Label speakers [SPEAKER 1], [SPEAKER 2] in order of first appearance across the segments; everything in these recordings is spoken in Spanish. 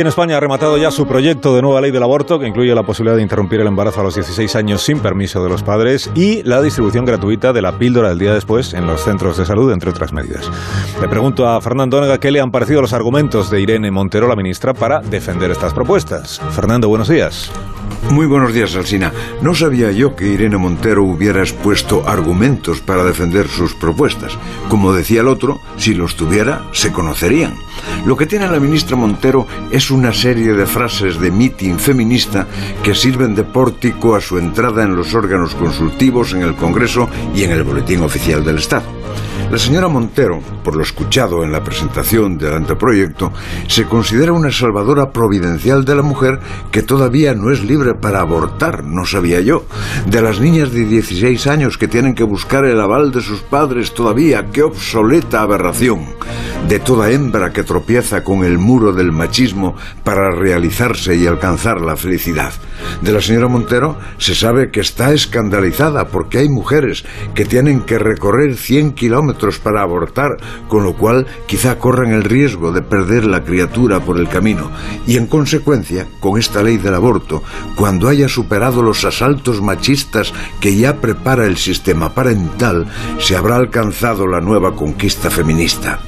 [SPEAKER 1] En España ha rematado ya su proyecto de nueva ley del aborto que incluye la posibilidad de interrumpir el embarazo a los 16 años sin permiso de los padres y la distribución gratuita de la píldora del día después en los centros de salud, entre otras medidas. Le pregunto a Fernando Onega qué le han parecido los argumentos de Irene Montero, la ministra, para defender estas propuestas. Fernando, buenos días.
[SPEAKER 2] Muy buenos días, Alsina. No sabía yo que Irene Montero hubiera expuesto argumentos para defender sus propuestas. Como decía el otro, si los tuviera, se conocerían. Lo que tiene la ministra Montero es una serie de frases de mitin feminista que sirven de pórtico a su entrada en los órganos consultivos, en el Congreso y en el Boletín Oficial del Estado. La señora Montero, por lo escuchado en la presentación del anteproyecto, se considera una salvadora providencial de la mujer que todavía no es libre para abortar, no sabía yo. De las niñas de 16 años que tienen que buscar el aval de sus padres todavía, qué obsoleta aberración. De toda hembra que tropieza con el muro del machismo para realizarse y alcanzar la felicidad. De la señora Montero se sabe que está escandalizada porque hay mujeres que tienen que recorrer 100 kilómetros para abortar, con lo cual quizá corran el riesgo de perder la criatura por el camino. Y en consecuencia, con esta ley del aborto, cuando haya superado los asaltos machistas que ya prepara el sistema parental, se habrá alcanzado la nueva conquista feminista.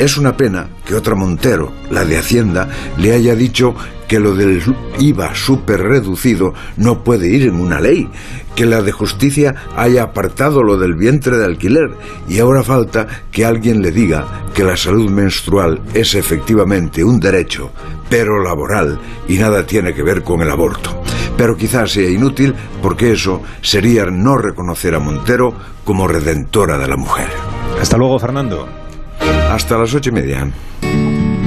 [SPEAKER 2] Es una pena que otra Montero, la de Hacienda, le haya dicho que lo del IVA súper reducido no puede ir en una ley, que la de justicia haya apartado lo del vientre de alquiler y ahora falta que alguien le diga que la salud menstrual es efectivamente un derecho, pero laboral y nada tiene que ver con el aborto. Pero quizás sea inútil porque eso sería no reconocer a Montero como redentora de la mujer.
[SPEAKER 1] Hasta luego, Fernando.
[SPEAKER 2] Hasta las ocho y media.